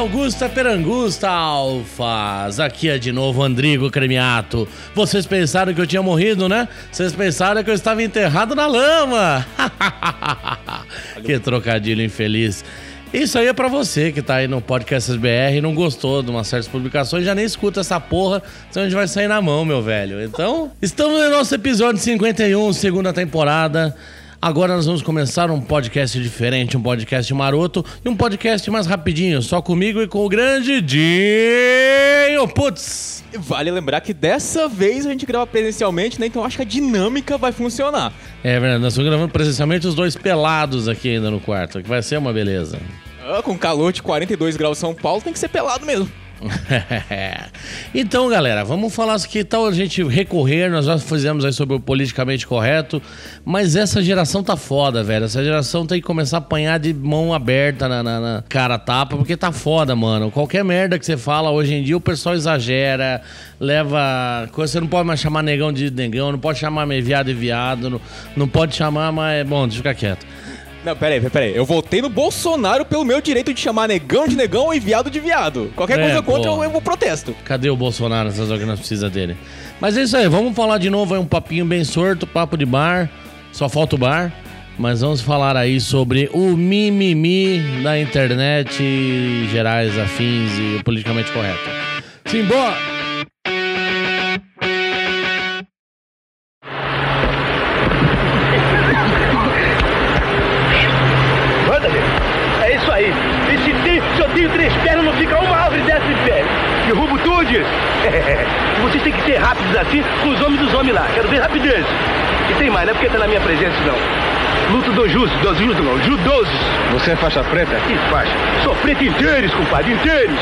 Augusta Perangusta, Alfas. Aqui é de novo Andrigo Cremiato. Vocês pensaram que eu tinha morrido, né? Vocês pensaram que eu estava enterrado na lama. que trocadilho infeliz. Isso aí é pra você que tá aí no Podcast SBR e não gostou de umas certas publicações, já nem escuta essa porra, senão a gente vai sair na mão, meu velho. Então, estamos no nosso episódio 51, segunda temporada. Agora nós vamos começar um podcast diferente, um podcast maroto e um podcast mais rapidinho, só comigo e com o grande Dinho Putz. Vale lembrar que dessa vez a gente grava presencialmente, né? Então acho que a dinâmica vai funcionar. É verdade, nós estamos gravando presencialmente os dois pelados aqui ainda no quarto, que vai ser uma beleza. Ah, com calor de 42 graus São Paulo, tem que ser pelado mesmo. então, galera, vamos falar que tal a gente recorrer. Nós já fizemos aí sobre o politicamente correto, mas essa geração tá foda, velho. Essa geração tem que começar a apanhar de mão aberta na, na, na cara tapa, porque tá foda, mano. Qualquer merda que você fala hoje em dia, o pessoal exagera, leva. Você não pode mais chamar negão de negão, não pode chamar viado de viado, não, não pode chamar, mas. Bom, deixa eu ficar quieto. Não, peraí, peraí. Eu votei no Bolsonaro pelo meu direito de chamar negão de negão e viado de viado. Qualquer é, coisa contra, eu, eu protesto. Cadê o Bolsonaro nessas horas que nós precisamos dele? Mas é isso aí, vamos falar de novo aí um papinho bem sorto, papo de bar. Só falta o bar. Mas vamos falar aí sobre o mimimi da internet, gerais, afins e politicamente correto. Simbora! Ser rápidos assim com os homens dos homens lá. Quero ver rapidez. E tem mais, não é porque tá na minha presença, não. Luto do justo, dos justos não, judosos. Você é faixa preta? Que faixa? Sou preto inteiros, compadre, inteiros.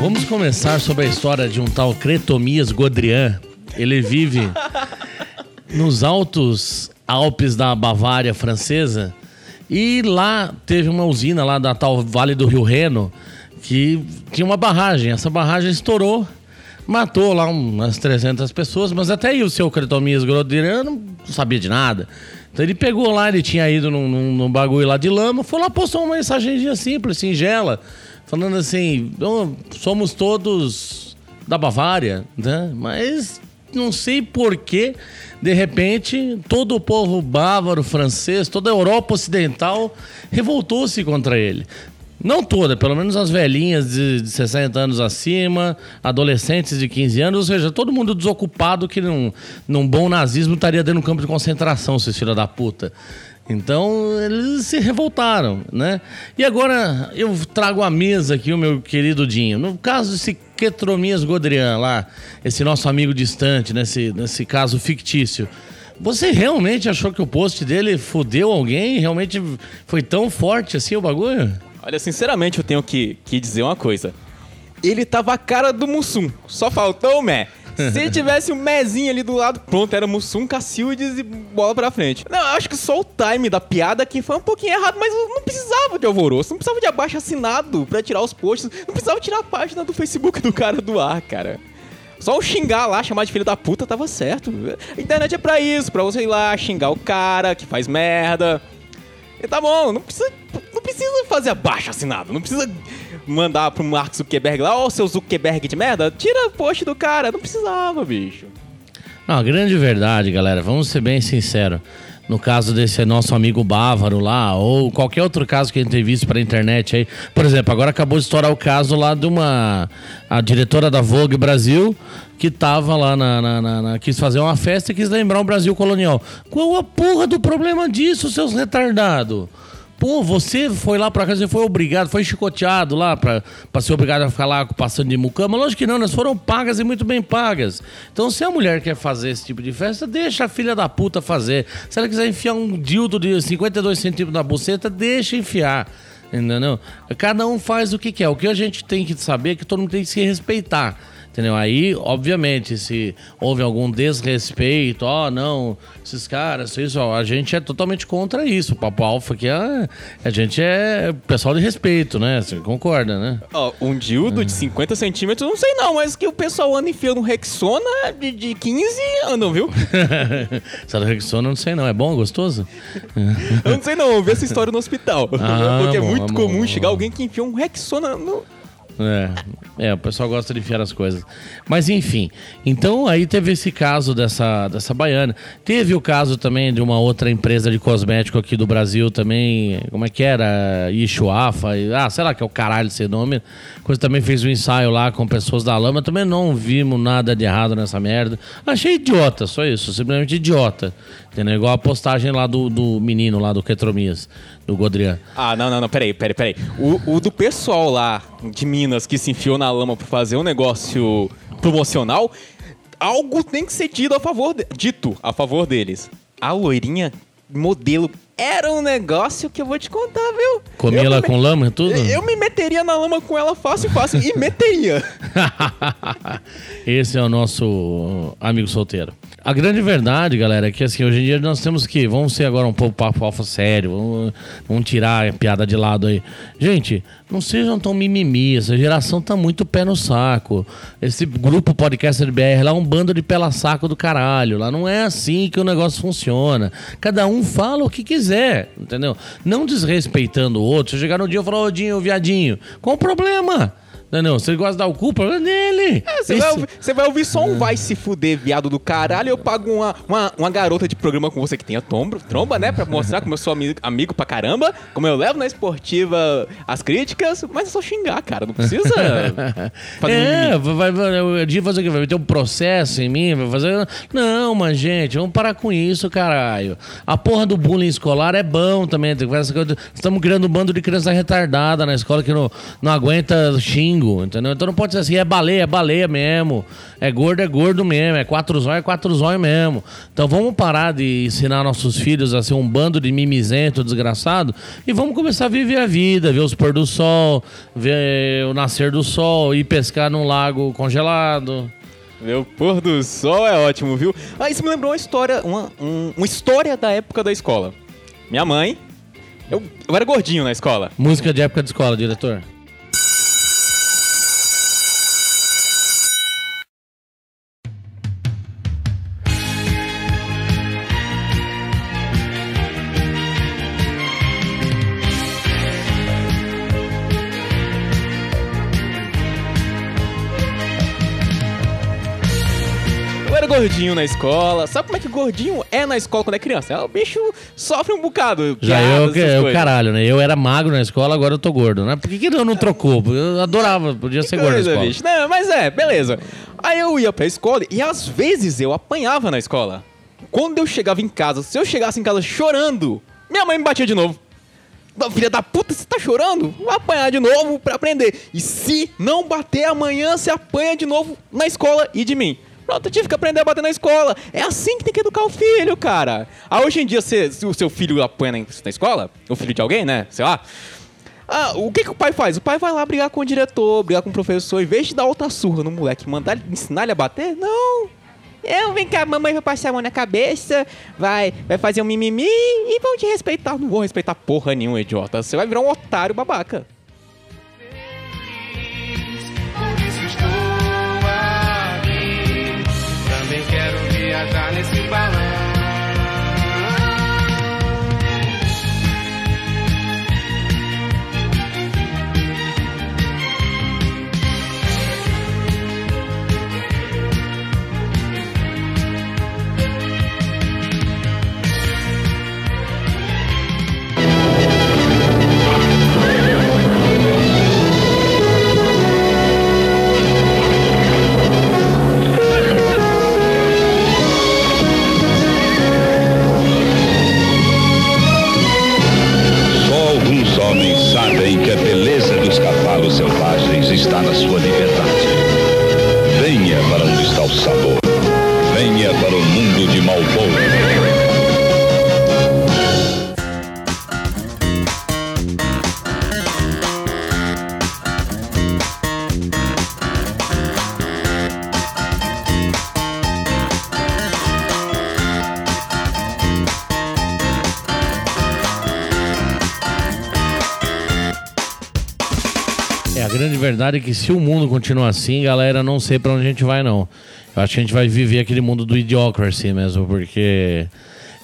Vamos começar sobre a história de um tal Cretomias Godrian. Ele vive nos altos Alpes da Bavária francesa e lá teve uma usina lá da tal Vale do Rio Reno que tinha uma barragem. Essa barragem estourou, matou lá umas 300 pessoas, mas até aí o seu Cretomias Godrian não sabia de nada. Então ele pegou lá, ele tinha ido num, num, num bagulho lá de lama, foi lá, postou uma mensagenzinha simples, singela falando assim, somos todos da Bavária, né? Mas não sei por que, de repente, todo o povo bávaro, francês, toda a Europa Ocidental revoltou-se contra ele. Não toda, pelo menos as velhinhas de, 60 anos acima, adolescentes de 15 anos, ou seja, todo mundo desocupado que num, num bom nazismo estaria dentro de um campo de concentração, seus filhos da puta. Então eles se revoltaram, né? E agora eu trago à mesa aqui o meu querido Dinho. No caso desse Quetromias Godrian lá, esse nosso amigo distante, nesse, nesse caso fictício. Você realmente achou que o post dele fudeu alguém? Realmente foi tão forte assim o bagulho? Olha, sinceramente eu tenho que, que dizer uma coisa. Ele tava a cara do Mussum, só faltou o Mé. Se tivesse um mezinho ali do lado, pronto, era Mussum, Cacildes e bola pra frente. Não, acho que só o time da piada aqui foi um pouquinho errado, mas não precisava de alvoroço, não precisava de abaixo assinado pra tirar os posts, não precisava tirar a página do Facebook do cara do ar, cara. Só o xingar lá, chamar de filho da puta, tava certo. A internet é pra isso, pra você ir lá xingar o cara que faz merda. E tá bom, não precisa, não precisa fazer abaixo assinado, não precisa mandar pro Mark Zuckerberg lá, ó, oh, seu Zuckerberg de merda, tira o post do cara. Não precisava, bicho. Não, a grande verdade, galera, vamos ser bem sinceros. No caso desse nosso amigo bávaro lá, ou qualquer outro caso que a gente tem visto pela internet aí. Por exemplo, agora acabou de estourar o caso lá de uma. A diretora da Vogue Brasil, que tava lá na, na, na, na, quis fazer uma festa e quis lembrar o Brasil colonial. Qual a porra do problema disso, seus retardados? Pô, você foi lá pra casa, você foi obrigado, foi chicoteado lá pra, pra ser obrigado a ficar lá passando de mucama? Lógico que não, elas foram pagas e muito bem pagas. Então, se a mulher quer fazer esse tipo de festa, deixa a filha da puta fazer. Se ela quiser enfiar um dildo de 52 centímetros na buceta, deixa enfiar. Entendeu? Cada um faz o que quer. O que a gente tem que saber é que todo mundo tem que se respeitar. Entendeu? Aí, obviamente, se houve algum desrespeito, ó, não, esses caras, isso, a gente é totalmente contra isso. O Papo Alfa aqui, é, a gente é pessoal de respeito, né? Você concorda, né? Ó, um dildo de 50 centímetros, não sei não, mas que o pessoal anda enfiando Rexona de, de 15 andam, viu? Essa Rexona, não sei não. É bom, gostoso? Eu não sei não, eu vi essa história no hospital. Ah, Porque é bom, muito é comum bom. chegar alguém que enfia um Rexona no... É, é, o pessoal gosta de enfiar as coisas. Mas enfim, então aí teve esse caso dessa, dessa baiana. Teve o caso também de uma outra empresa de cosmético aqui do Brasil também. Como é que era? Ishuafa. Ah, sei lá que é o caralho esse nome. Coisa também fez um ensaio lá com pessoas da lama. Também não vimos nada de errado nessa merda. Achei idiota, só isso. Simplesmente idiota. Entendeu? Igual a postagem lá do, do menino lá do Ketromias, do Godrian. Ah, não, não, não, peraí, peraí, peraí. O, o do pessoal lá de Minas que se enfiou na lama pra fazer um negócio promocional, algo tem que ser dito a favor, de- dito a favor deles. A loirinha modelo era um negócio que eu vou te contar, viu? Comia ela me- com lama e tudo? Eu me meteria na lama com ela fácil, fácil e meteria. Esse é o nosso amigo solteiro. A grande verdade, galera, é que assim, hoje em dia nós temos que. Vamos ser agora um pouco papo alfa sério. Vamos, vamos tirar a piada de lado aí. Gente, não sejam tão mimimi. Essa geração tá muito pé no saco. Esse grupo Podcaster BR lá é um bando de pela saco do caralho. Lá não é assim que o negócio funciona. Cada um fala o que quiser, entendeu? Não desrespeitando o outro. Se chegar no dia e falar, ô Dinho, viadinho, qual o problema? Entendeu? Se ele gosta de dar o cu, problema é dele. Você Esse- vai, ouvir, você vai ouvir só um vai se fuder, viado do caralho. Eu pago uma, uma, uma garota de programa com você que tenha tromba, tromba, né? Pra mostrar como eu sou amigo, amigo pra caramba. Como eu levo na esportiva as críticas. Mas é só xingar, cara. Não precisa fazer é, vai, vai, o Edinho fazer o quê? Vai ter um processo em mim? Vai fazer. Não, mas, gente, vamos parar com isso, caralho. A porra do bullying escolar é bom também. Estamos criando um bando de criança retardada na escola que não, não aguenta xingo, entendeu? Então não pode ser assim, é baleia, é baleia mesmo. É gordo, é gordo mesmo. É quatro zóio, é quatro zóio mesmo. Então vamos parar de ensinar nossos filhos a ser um bando de mimizento, desgraçado, e vamos começar a viver a vida, ver os pôr do sol, ver o nascer do sol, ir pescar num lago congelado. Meu pôr do sol é ótimo, viu? Ah, isso me lembrou uma história, uma, um- uma história da época da escola. Minha mãe. Eu, eu era gordinho na escola. Música de época de escola, diretor. Gordinho na escola. Sabe como é que gordinho é na escola quando é criança? É, o bicho sofre um bocado. Já eu, que- eu, caralho, né? Eu era magro na escola, agora eu tô gordo, né? Por que, que eu não trocou? Eu adorava, podia ser gordo na escola. bicho. Não, mas é, beleza. Aí eu ia pra escola e às vezes eu apanhava na escola. Quando eu chegava em casa, se eu chegasse em casa chorando, minha mãe me batia de novo. Filha da puta, você tá chorando? Vou apanhar de novo pra aprender. E se não bater amanhã, você apanha de novo na escola e de mim. Pronto, eu tive que aprender a bater na escola. É assim que tem que educar o filho, cara. Ah, hoje em dia, você- se o seu filho apanha na, escola, o filho de alguém, né? Sei lá. Ah, o que, que o pai faz? O pai vai lá brigar com o diretor, brigar com o professor, em vez de dar outra surra no moleque, mandar ensinar ele a bater? Não. Eu, vem cá, mamãe vai passar a mão na cabeça, vai, vai fazer um mimimi e vão te respeitar. Não vou respeitar porra nenhuma, idiota. Você vai virar um otário babaca. Cavalos selvagens está na sua liberdade. Venha para onde está o sabor. Venha para o mundo de Malboro. Verdade é que se o mundo continuar assim, galera, não sei pra onde a gente vai, não. Eu acho que a gente vai viver aquele mundo do idiocracy mesmo, porque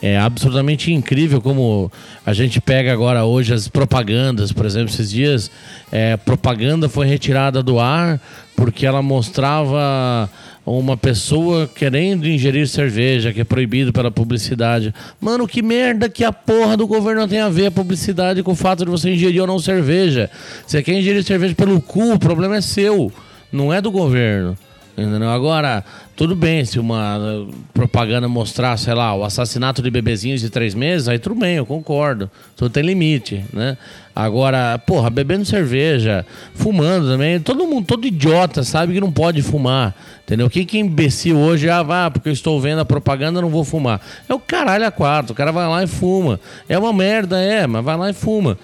é absolutamente incrível como a gente pega agora hoje as propagandas, por exemplo, esses dias, é, propaganda foi retirada do ar porque ela mostrava uma pessoa querendo ingerir cerveja, que é proibido pela publicidade. Mano, que merda que a porra do governo tem a ver a publicidade com o fato de você ingerir ou não cerveja. Você quer ingerir cerveja pelo cu, o problema é seu, não é do governo. Entendeu? Agora, tudo bem, se uma propaganda mostrar, sei lá, o assassinato de bebezinhos de três meses, aí tudo bem, eu concordo. Tudo tem limite, né? Agora, porra, bebendo cerveja, fumando também, todo mundo, todo idiota sabe que não pode fumar. Entendeu? Quem que é imbecil hoje, ah, vá, porque eu estou vendo a propaganda, não vou fumar. É o caralho a quarto, o cara vai lá e fuma. É uma merda, é, mas vai lá e fuma.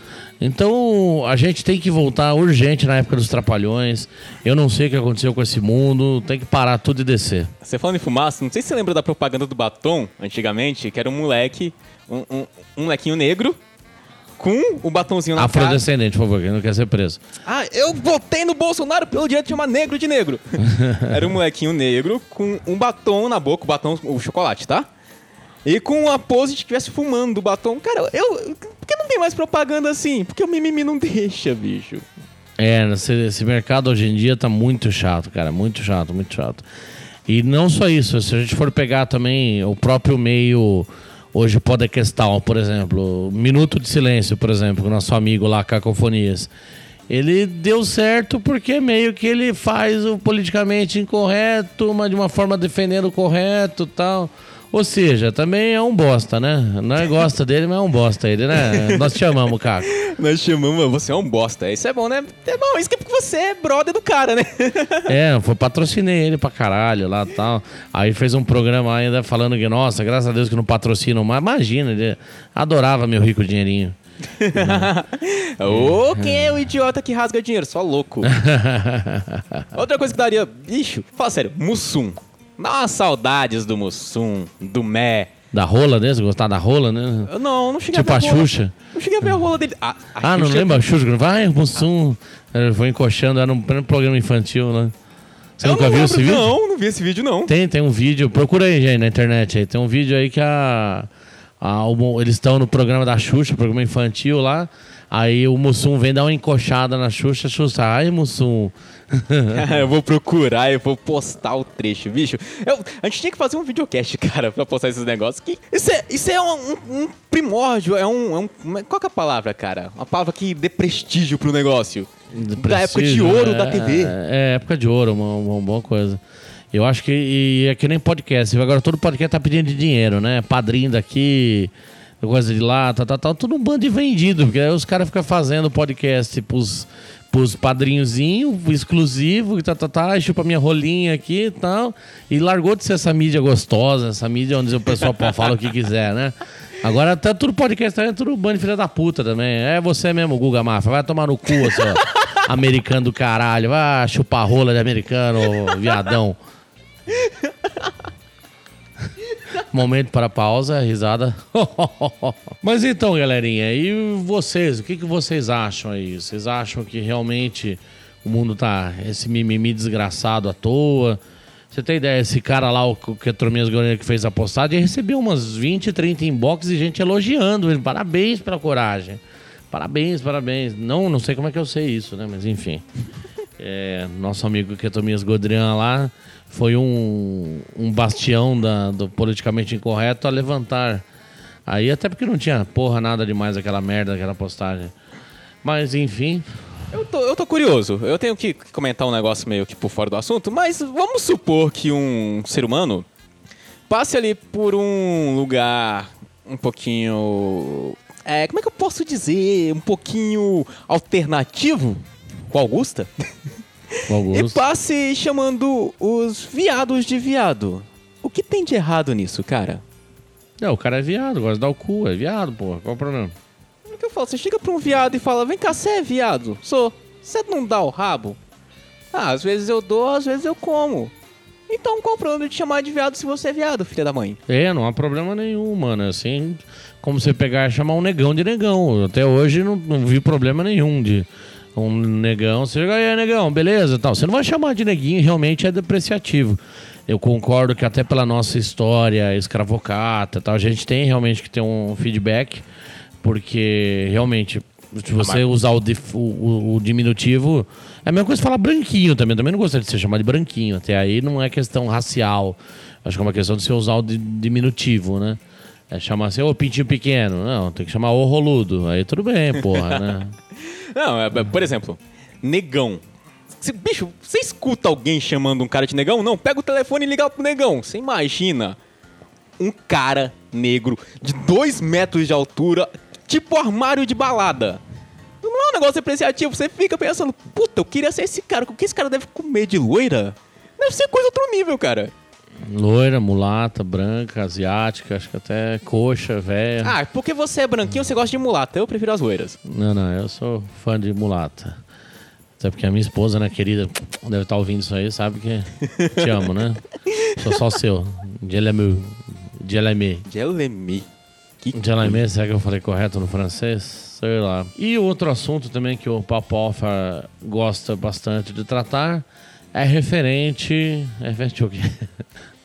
Então a gente tem que voltar urgente na época dos trapalhões. Eu não sei o que aconteceu com esse mundo, tem que parar tudo e descer. Você falando em fumaça, não sei se você lembra da propaganda do batom, antigamente, que era um moleque, um, um, um molequinho negro, com o batomzinho na cara. Afrodescendente, por favor, que não quer ser preso. Ah, eu votei no Bolsonaro pelo direito de chamar negro de negro. Era um molequinho negro com um batom na boca, o batom, o chocolate, tá? E com a pose de que estivesse fumando o batom. Cara, eu. Que não tem mais propaganda assim? Porque o mimimi não deixa, bicho. É, esse, esse mercado hoje em dia tá muito chato, cara. Muito chato, muito chato. E não só isso, se a gente for pegar também o próprio meio. Hoje, podcastal, por exemplo, Minuto de Silêncio, por exemplo, com nosso amigo lá, Cacofonias. Ele deu certo porque meio que ele faz o politicamente incorreto, mas de uma forma defendendo o correto tal. Ou seja, também é um bosta, né? Nós gosta dele, mas é um bosta ele, né? Nós te amamos, Caco. Nós chamamos, você é um bosta. Isso é bom, né? É bom, isso que é porque você é brother do cara, né? É, foi patrocinei ele pra caralho lá e tal. Aí fez um programa ainda falando que, nossa, graças a Deus que não patrocinam mais. Imagina, ele adorava meu rico dinheirinho. Ô, quem é o idiota que rasga dinheiro? Só louco. Outra coisa que daria. Bicho, fala sério, Mussum. Dá umas saudades do Mussum, do Mé. Da rola desse, gostar da rola, né? Não, não cheguei Tipo a a ver rola. Xuxa. Não cheguei a ver a rola dele. Ah, a Ah, não lembra a Xuxa? Vai, Mussum. Ele foi encoxando, era um programa infantil lá. Você Eu nunca viu esse vídeo? Não, não vi esse vídeo, não. Tem, tem um vídeo, procura aí, gente, na internet aí. Tem um vídeo aí que a. a- eles estão no programa da Xuxa, programa infantil lá. Aí o Mussum vem dar uma encoxada na Xuxa, Xuxa, ai Mussum. eu vou procurar, eu vou postar o trecho, bicho. Eu- a gente tinha que fazer um videocast, cara, pra postar esses negócios. Que isso é, isso é um, um- um primórdio, é um, é um- Qual que é a palavra, cara? Uma palavra que dê prestígio pro negócio. Da época de ouro é, da TV. É, época de ouro, uma, uma boa coisa. Eu acho que e é que nem podcast. Agora todo podcast tá pedindo de dinheiro, né? Padrinho daqui, coisa de lá, tal, tal. Tudo um bando de vendido. Porque aí os caras ficam fazendo podcast pros, pros padrinhozinhos, exclusivo, e tá, tá, tá, chupa minha rolinha aqui e tal. E largou de ser essa mídia gostosa, essa mídia onde o pessoal falar o que quiser, né? Agora tá tudo podcast, tá tudo bando de filha da puta também. É você mesmo, Guga Mafra. Vai tomar no cu, seu americano do caralho. Vai chupar rola de americano, viadão. Momento para pausa, risada. Mas então, galerinha, e vocês? O que, que vocês acham aí? Vocês acham que realmente o mundo tá esse mimimi desgraçado à toa? Você tem ideia? Esse cara lá, o que a Trominhas Goleiro que fez a postagem, recebeu umas 20, 30 inbox e gente elogiando ele. Parabéns pela coragem. Parabéns, parabéns. Não, não sei como é que eu sei isso, né? Mas enfim. É, nosso amigo Ketomias Godrian lá foi um, um bastião da- do politicamente incorreto a levantar. Aí até porque não tinha porra nada demais aquela merda, aquela postagem. Mas enfim, Eu tô, eu tô curioso. Eu tenho que comentar um negócio meio que por fora do assunto, mas vamos supor que um ser humano passe ali por um lugar um pouquinho. É, como é que eu posso dizer? Um pouquinho alternativo com Augusta? E passe chamando os viados de viado. O que tem de errado nisso, cara? É, o cara é viado, gosta de dar o cu, é viado, porra. Qual o problema? O que eu falo? Você chega pra um viado e fala: Vem cá, você é viado? Sou. Você não dá o rabo? Ah, às vezes eu dou, às vezes eu como. Então qual o problema de te chamar de viado se você é viado, filha da mãe? É, não há problema nenhum, mano. Assim, como você pegar e chamar um negão de negão. Até hoje não, não vi problema nenhum de um negão, você chega, aí, negão, beleza, tal. Você não vai chamar de neguinho, realmente é depreciativo. Eu concordo que até pela nossa história escravocata, tal, a gente tem realmente que ter um feedback, porque realmente se você usar o, dif- o- o- o diminutivo, é a mesma coisa falar branquinho também. Eu também não gostaria de ser chamado de branquinho. Até aí não é questão racial. Acho que é uma questão de você usar o di- diminutivo, né? É chamar assim, ô pintinho pequeno. Não, tem que chamar ô roludo. Aí tudo bem, porra, né? Não, é, é, por exemplo, negão. Cê- bicho, você escuta alguém chamando um cara de negão? Não, pega o telefone e liga pro negão. Você imagina um cara negro de dois metros de altura, tipo armário de balada. Não é um negócio depreciativo, você fica pensando, puta, eu queria ser esse cara, o que esse cara deve comer de loira? Deve ser coisa outro nível, cara. Loira, mulata, branca, asiática, acho que até coxa, velha. Ah, porque você é branquinho, você gosta de mulata, eu prefiro as loiras. Não, não, eu sou fã de mulata. Até porque a minha esposa, né, querida, deve estar ouvindo isso aí, sabe que te amo, né? Sou só seu. Dielemu. Dieleme. Jelemi. Que Dieleme, será que eu falei correto no francês? Sei lá. E outro assunto também que o Papofa gosta bastante de tratar é referente. É referente ao quê?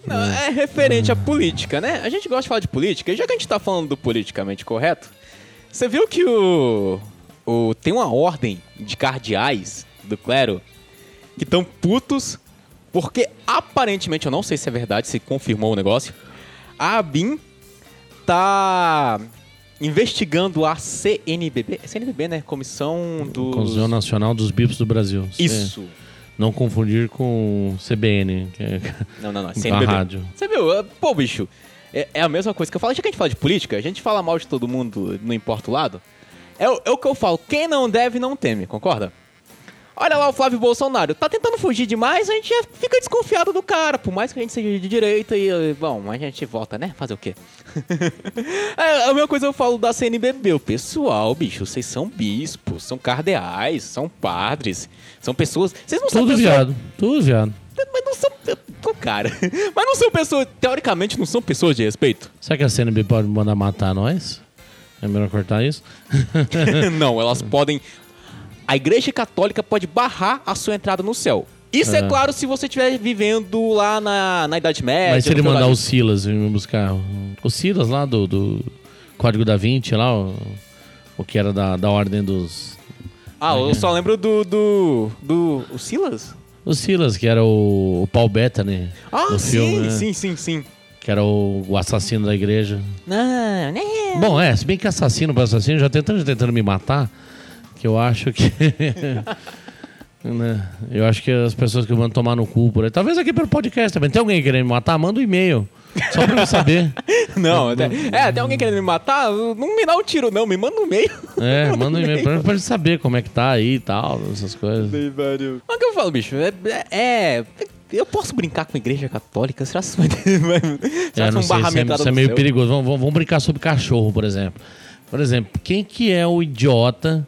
Não, é referente à política, né? A gente gosta de falar de política, e já que a gente tá falando do politicamente correto, você viu que o, o tem uma ordem de cardeais do clero que estão putos porque aparentemente, eu não sei se é verdade, se confirmou o negócio, a ABIN tá investigando a CNBB, é CNBB, né? Comissão dos... Conselho Nacional dos Bips do Brasil. Isso. Não confundir com CBN, que é Não, não, não. É CNBB. rádio. Você viu? Pô, bicho, é, é a mesma coisa que eu falo. Já que a gente fala de política, a gente fala mal de todo mundo, não importa o lado. É, é o que eu falo. Quem não deve, não teme, concorda? Olha lá o Flávio Bolsonaro. Tá tentando fugir demais, a gente já fica desconfiado do cara. Por mais que a gente seja de direita e... Bom, a gente volta, né? Fazer o quê? é, a mesma coisa eu falo da CNBB. O pessoal, bicho, vocês são bispos, são cardeais, são padres, são pessoas... Vocês não são Tudo viado. Tudo viado. mas não são. Cara. Mas não são pessoas. Teoricamente, não são pessoas de respeito? Será que a CNB pode mandar matar nós? É melhor cortar isso? não, elas podem. A Igreja Católica pode barrar a sua entrada no céu. Isso é, É. claro se você estiver vivendo lá na, na Idade Média. Mas se ele mandar o feudalismo. Silas vir me buscar. O Silas lá do, do Código da Vinci, lá, o, o que era da, da ordem dos. Ah, eu só lembro do. do. do. O Silas? O Silas, que era o, o Paul Bettany Ah, sim, filme, né? sim, sim, sim. Que era o, o assassino da igreja. Não, né? Bom, é, se bem que assassino para assassino, já tentando, já tentando me matar, que eu acho que. né, Eu acho que as pessoas que vão tomar no cu por aí. Talvez aqui pelo podcast também. Tem alguém querendo me matar? Manda um e-mail. Só pra eu saber. Não, até, é, tem alguém querendo me matar? Não me dá um tiro, não. Me manda um e-mail. É, manda um e-mail pra, pra gente saber como é que tá aí e tal, essas coisas. Mas o que eu falo, bicho? É, é- Eu posso brincar com a igreja católica? Será que isso vai, vai, será É, sei, barrar isso é, é no meio céu? perigoso. Vamos, vamos- vamos brincar sobre cachorro, por exemplo. Por exemplo, quem que é o idiota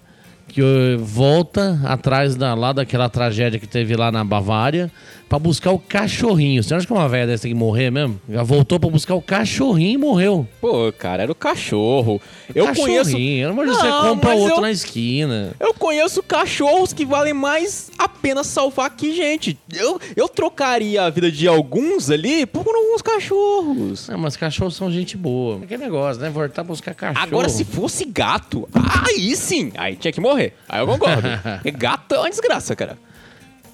que eh, volta atrás da, lá daquela tragédia que teve lá na Bavária pra buscar o cachorrinho? Você acha que uma velha dessa tem que morrer mesmo? Já voltou pra buscar o cachorrinho e morreu. Pô, cara, era o cachorro. Eu conheço. cachorrinho. Pelo amor de Deus, você Não, compra outro eu- na esquina. Eu conheço cachorros que valem mais a pena salvar que gente. Eu, eu trocaria a vida de alguns ali por alguns cachorros. Não, mas cachorros são gente boa. Aquele negócio, né? Voltar buscar cachorro. Agora, se fosse gato, aí sim, aí tinha que morrer. Aí eu concordo. Porque gato é uma desgraça, cara.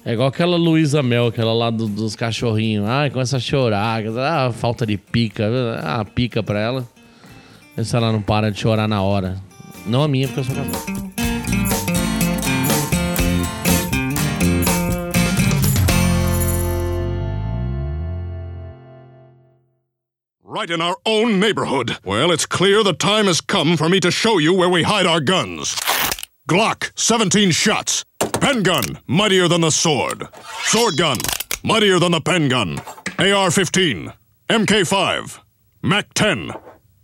É igual aquela Luísa Mel, aquela lá do- dos cachorrinhos. Ai, começa a chorar. Ah, falta de pica. Ah, pica pra ela. Vê se ela não para de chorar na hora. Não a minha, porque eu sou casado. Right in our own neighborhood. Well, it's clear the time has come for me to show you where we hide our guns. Glock, 17 shots. Pen gun, mightier than the sword. Sword gun, mightier than the pen gun. AR 15. MK 5. MAC 10.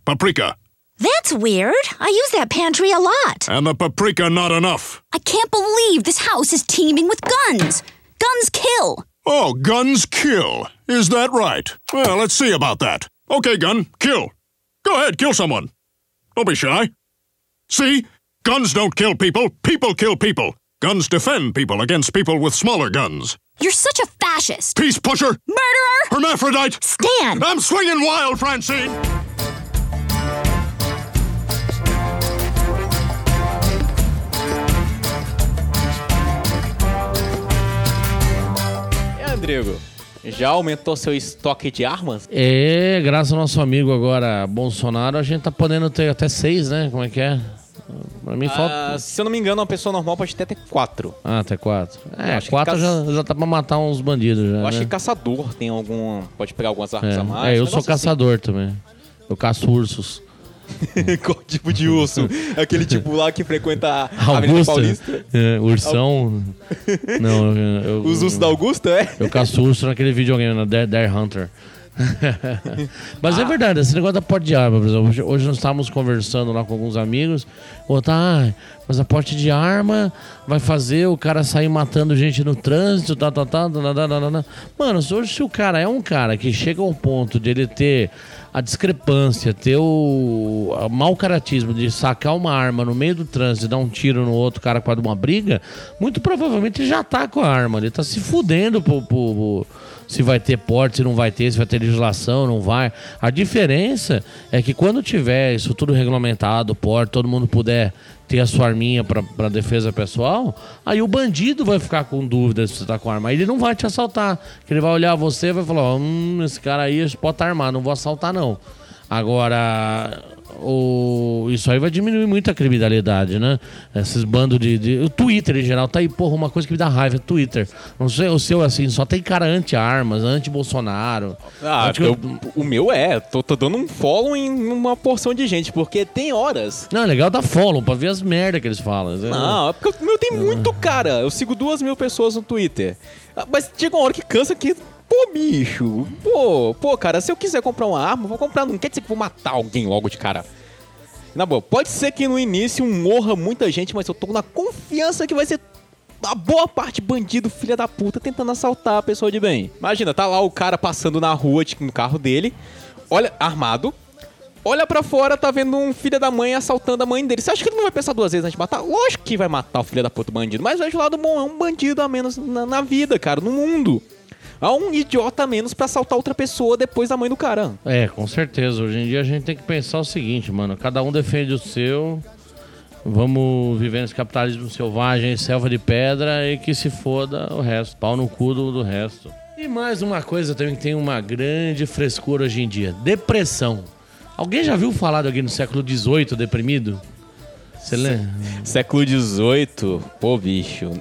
Paprika. That's weird. I use that pantry a lot. And the paprika not enough. I can't believe this house is teeming with guns. Guns kill. Oh, guns kill. Is that right? Well, let's see about that. Okay, gun, kill. Go ahead, kill someone. Don't be shy. See? Guns don't kill people, people kill people. Guns defend people against people with smaller guns. You're such a fascist. Peace pusher! Murderer! Hermaphrodite! Stand! I'm swinging wild, Francine! E Andrigo, já aumentou seu estoque de armas? É, graças ao nosso amigo agora, Bolsonaro, a gente tá podendo ter até seis, né? Como é que é? Pra mim Ah, falta. se eu não me engano, uma pessoa normal pode ter até quatro. Ah, até quatro. É, acho que quatro caça- já, já tá pra matar uns bandidos já. Eu acho né? que caçador tem algum. Pode pegar algumas armas a mais. É, é, eu um sou negócio assim. caçador também. Eu caço ursos. Qual tipo de urso? Aquele tipo lá que frequenta a Avenida Augusta? Paulista? É, ursão. Não, eu, eu, Os ursos da Augusta, é? eu caço urso naquele videogame, na Dare, Dare Hunter. Mas ah. é verdade, esse negócio da porte de arma, por exemplo. Hoje, hoje nós estávamos conversando lá com alguns amigos. Ou tá, ah, mas a porte de arma vai fazer o cara sair matando gente no trânsito, tá, tá, tá, nananana. Mano, hoje se o cara é um cara que chega ao ponto de ele ter a discrepância, ter o, o mau caratismo de sacar uma arma no meio do trânsito e dar um tiro no outro cara com uma briga, muito provavelmente já tá com a arma, ele tá se fudendo pro, pro, pro se vai ter porte, se não vai ter, se vai ter legislação, não vai. A diferença é que quando tiver isso tudo regulamentado, porte, todo mundo puder ter a sua arminha para defesa pessoal, aí o bandido vai ficar com dúvida se você tá com arma. Aí ele não vai te assaltar. Que ele vai olhar você e vai falar: hum, esse cara aí pode estar armado, não vou assaltar não. Agora, o, isso aí vai diminuir muito a criminalidade, né? Esses bandos de, de- O Twitter, em geral, tá aí, porra, uma coisa que me dá raiva é Twitter. Não sei, o seu, assim, só tem cara anti-armas, anti-Bolsonaro. Ah, Anti- eu- o meu é. Tô, tô dando um follow em uma porção de gente, porque tem horas. Não, é legal dar follow pra ver as merda que eles falam. Não, é porque o meu tem muito cara. Eu sigo duas mil pessoas no Twitter. Ah, Mas chega uma hora que cansa que. Pô, bicho. Pô, pô, cara, se eu quiser comprar uma arma, vou comprar. Não quer dizer que vou matar alguém logo de cara. Na boa, pode ser que no início morra muita gente, mas eu tô na confiança que vai ser a boa parte bandido, filha da puta, tentando assaltar a pessoa de bem. Imagina, tá lá o cara passando na rua, tipo, no carro dele, olha, armado, olha pra fora, tá vendo um filho da mãe assaltando a mãe dele. Você acha que ele não vai pensar duas vezes antes de matar? Lógico que vai matar o filho da puta bandido, mas veja o lado bom, é um bandido a menos na, na vida, cara, no mundo. Há um idiota a menos pra assaltar outra pessoa depois da mãe do cara. É, com certeza. Hoje em dia a gente tem que pensar o seguinte, mano. Cada um defende o seu. Vamos viver nesse capitalismo selvagem, selva de pedra e que se foda o resto. Pau no cu do, do resto. E mais uma coisa também que tem uma grande frescura hoje em dia: depressão. Alguém já viu falar de alguém no século XVIII deprimido? Você lembra? Século XVIII, pô, bicho.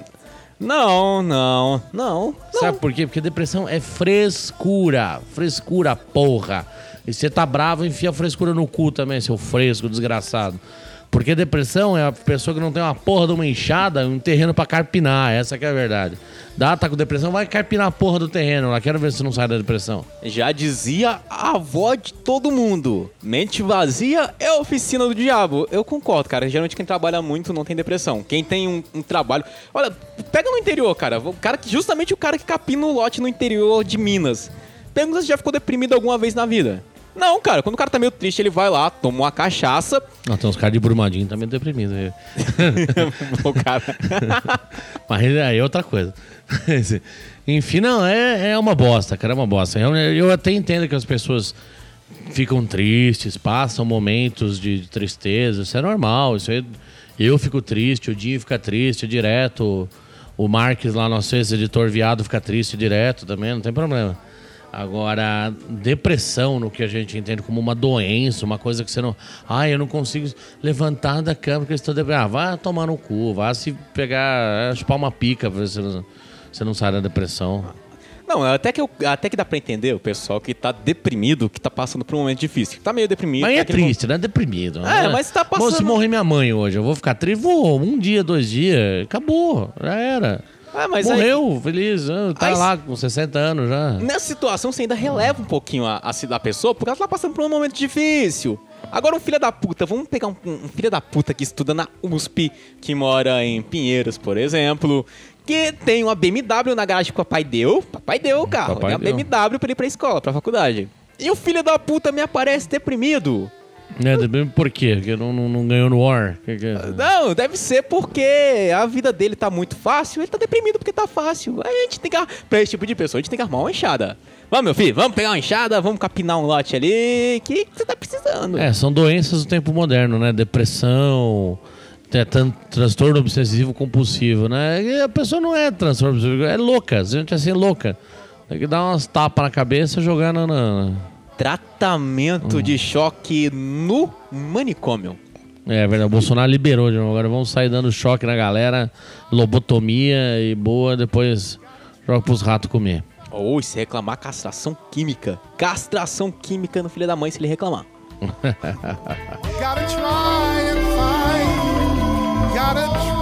Não, não, não. Sabe por quê? Porque depressão é frescura. Frescura, porra. E você tá bravo, enfia a frescura no cu também, seu fresco, desgraçado. Porque depressão é a pessoa que não tem uma porra de uma enxada, um terreno pra carpinar. Essa que é a verdade. Dá, tá com depressão, vai carpinar a porra do terreno lá. Quero ver se não sai da depressão. Já dizia a avó de todo mundo. Mente vazia é oficina do diabo. Eu concordo, cara. Geralmente quem trabalha muito não tem depressão. Quem tem um, um trabalho. Olha, pega no interior, cara. O cara que. Justamente o cara que capina o lote no interior de Minas. Pergunta se já ficou deprimido alguma vez na vida. Não, cara, quando o cara tá meio triste, ele vai lá, toma uma cachaça. Ó, tem uns caras de Brumadinho também deprimidos. aí. o cara. Mas aí é outra coisa. Enfim, não, é, é uma bosta, cara, é uma bosta. Eu, eu até entendo que as pessoas ficam tristes, passam momentos de, de tristeza, isso é normal. Isso aí, eu fico triste, o Dinho fica triste direto, o Marques lá, nosso ex-editor viado, fica triste direto também, não tem problema. Agora, depressão, no que a gente entende como uma doença, uma coisa que você não. Ai, eu não consigo levantar da cama porque eu estou deprimido. Ah, vai tomar no cu, vai se pegar, é, chupar uma pica pra ver se você não, não sai da depressão. Não, até que, eu- até que dá pra entender o pessoal que tá deprimido, que tá passando por um momento difícil. Tá meio deprimido. Mas é tá aquele triste, né? Deprimido. É, né? mas tá Bom, se passando- morrer minha mãe hoje, eu vou ficar triste? Vou, um dia, dois dias, acabou, já era. Ah, mas aí- Morreu, feliz, ah, tá Aí- lá com 60 anos já. Nessa situação, você ainda releva um pouquinho a, a, da pessoa, porque ela tá passando por um momento difícil. Agora, um filho da puta, vamos pegar um, um filho da puta que estuda na USP, que mora em Pinheiros, por exemplo, que tem uma BMW na garagem que o papai deu. Papai deu o carro, Papai tem uma deu. BMW pra ir pra escola, pra faculdade. E o filho da puta me aparece deprimido. Depende por quê? Porque não, não, não ganhou no War? É? Não, deve ser porque a vida dele tá muito fácil, ele tá deprimido porque tá fácil. Aí a gente tem que. Pra esse tipo de pessoa, a gente tem que arrumar uma enxada. Vamos, meu filho, vamos pegar uma enxada, vamos capinar um lote ali. Que você tá precisando. É, são doenças do tempo moderno, né? Depressão, tan- transtorno obsessivo compulsivo, né? E a pessoa não é transtorno obsessivo, é louca, a gente é assim, louca. Tem que dar umas tapas na cabeça e jogar na... na- Tratamento de choque no manicômio. É verdade, o Bolsonaro liberou de novo. Agora vamos sair dando choque na galera, lobotomia e boa, depois joga pros ratos comer. Ou se reclamar castração química. Castração química no filho da mãe se ele reclamar. Gotta try and find. Gotta try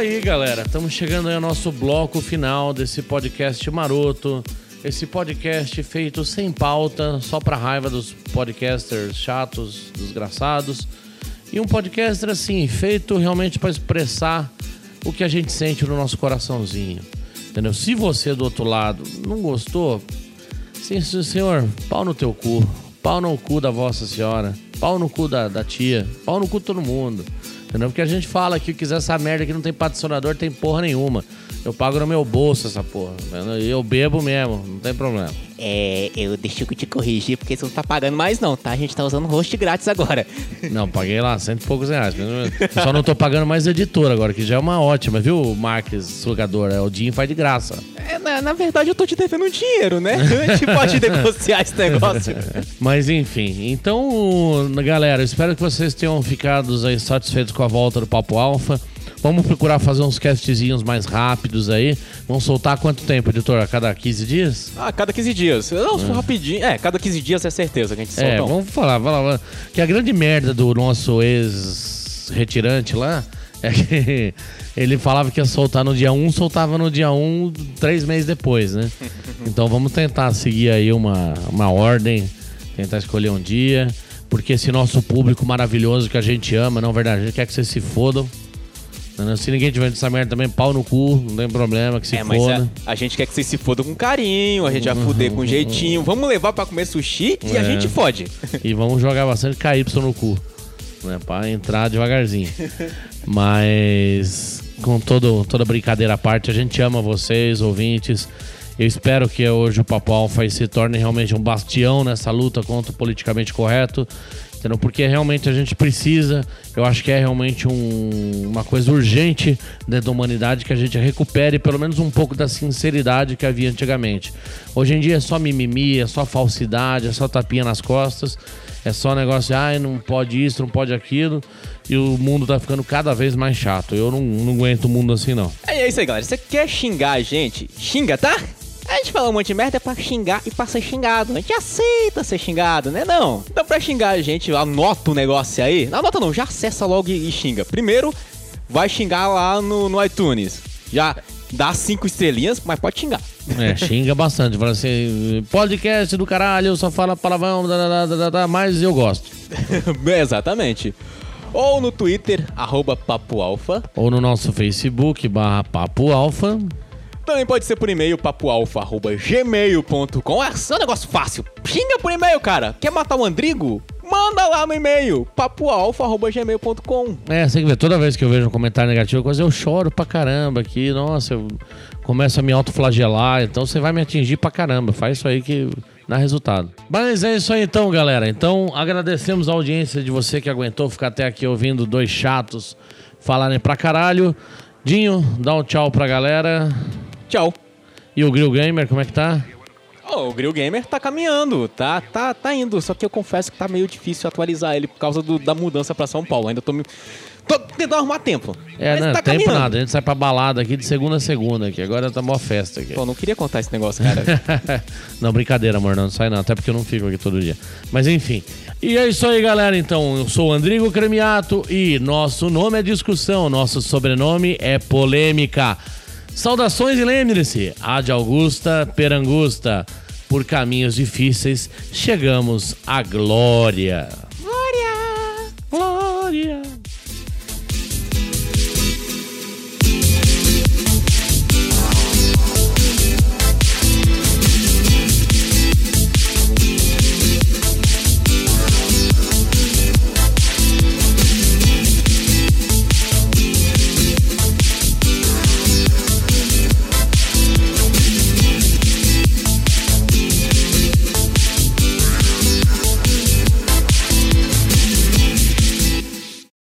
aí, galera. Estamos chegando ao nosso bloco final desse podcast maroto. Esse podcast feito sem pauta, só pra raiva dos podcasters chatos, desgraçados. E um podcaster assim, feito realmente para expressar o que a gente sente no nosso coraçãozinho. Entendeu? Se você do outro lado não gostou, sim, sim, senhor, pau no teu cu. Pau no cu da vossa senhora. Pau no cu da, da tia. Pau no cu de todo mundo. Entendeu? Porque a gente fala que quiser essa merda que não tem patrocinador, tem porra nenhuma. Eu pago no meu bolso essa porra. E eu bebo mesmo, não tem problema. É, eu deixo eu te corrigir porque você não tá pagando mais não, tá? A gente tá usando host grátis agora. Não, paguei lá cento e poucos reais. Só não tô pagando mais editor agora, que já é uma ótima, viu, Marques, sugador? É, o Dinho faz de graça. É, na, na verdade eu tô te devendo um dinheiro, né? A gente pode negociar esse negócio. Mas enfim, então, galera, espero que vocês tenham ficado aí satisfeitos com a volta do Papo Alfa. Vamos procurar fazer uns castzinhos mais rápidos aí. Vamos soltar quanto tempo, editor? A cada 15 dias? Ah, cada 15 dias. Não, for rapidinho. É, cada 15 dias é certeza que a gente solta. É, um. vamos falar, falar. Que a grande merda do nosso ex-retirante lá é que ele falava que ia soltar no dia 1, soltava no dia 1, três meses depois, né? Então vamos tentar seguir aí uma, uma ordem, tentar escolher um dia, porque esse nosso público maravilhoso que a gente ama, não é verdade, a gente quer que vocês se fodam. Entendeu? Se ninguém tiver essa merda também, pau no cu, não tem problema, que se É, mas foda. a, a gente quer que vocês se fodam com carinho, a gente vai fuder com jeitinho. Vamos levar pra comer sushi e a É. gente fode. E vamos jogar bastante KY no cu. Né, pra entrar devagarzinho. Mas com todo, toda brincadeira à parte, a gente ama vocês, ouvintes. Eu espero que hoje o Papo Alfa se torne realmente um bastião nessa luta contra o politicamente correto. Porque realmente a gente precisa, eu acho que é realmente um- uma coisa urgente dentro da humanidade que a gente recupere pelo menos um pouco da sinceridade que havia antigamente. Hoje em dia é só mimimi, é só falsidade, é só tapinha nas costas, é só negócio, ai, não pode isso, não pode aquilo, e o mundo tá ficando cada vez mais chato. Eu não, não aguento o mundo assim, não. É isso aí, galera. Você quer xingar a gente? Xinga, tá? A gente fala um monte de merda é pra xingar e pra ser xingado. A gente aceita ser xingado, né? Não. Então, pra xingar a gente, anota o negócio aí. Não anota não, já acessa logo e, xinga. Primeiro, vai xingar lá no, no iTunes. Já dá cinco estrelinhas, mas pode xingar. É, xinga bastante. Fala assim, podcast do caralho, só fala palavrão, da, da, da, mas eu gosto. Exatamente. Ou no Twitter, arroba Papo Alfa. Ou no nosso Facebook, barra Papo Alfa. Também pode ser por e-mail, papoalfa.gmail.com. É só um negócio fácil. Xinga por e-mail, cara. Quer matar o Andrigo? Manda lá no e-mail, papoalfa.gmail.com. É, você que vê, toda vez que eu vejo um comentário negativo, coisa, eu choro pra caramba aqui, nossa, eu começo a me autoflagelar, então você vai me atingir pra caramba. Faz isso aí que dá resultado. Mas é isso aí então, galera. Então, agradecemos a audiência de você que aguentou ficar até aqui ouvindo dois chatos falarem pra caralho. Dinho, dá um tchau pra galera. Tchau. E o Grill Gamer, como é que tá? Ó, o Grill Gamer tá caminhando, tá, tá, tá indo. Só que eu confesso que tá meio difícil atualizar ele por causa do- da mudança pra São Paulo. Ainda tô me, tô tentando arrumar tempo. É, Mas não, tá tempo caminhando. nada. A gente sai pra balada aqui de segunda a segunda aqui. Agora tá mó festa aqui. Pô, não queria contar esse negócio, cara. não, brincadeira, amor, não sai não. Até porque eu não fico aqui todo dia. Mas enfim. E é isso aí, galera. Então, eu sou o Andrigo Cremiato e nosso nome é discussão, nosso sobrenome é polêmica. Saudações e lembre-se, a de Augusta Perangusta. Por caminhos difíceis, chegamos à glória. Glória! Glória!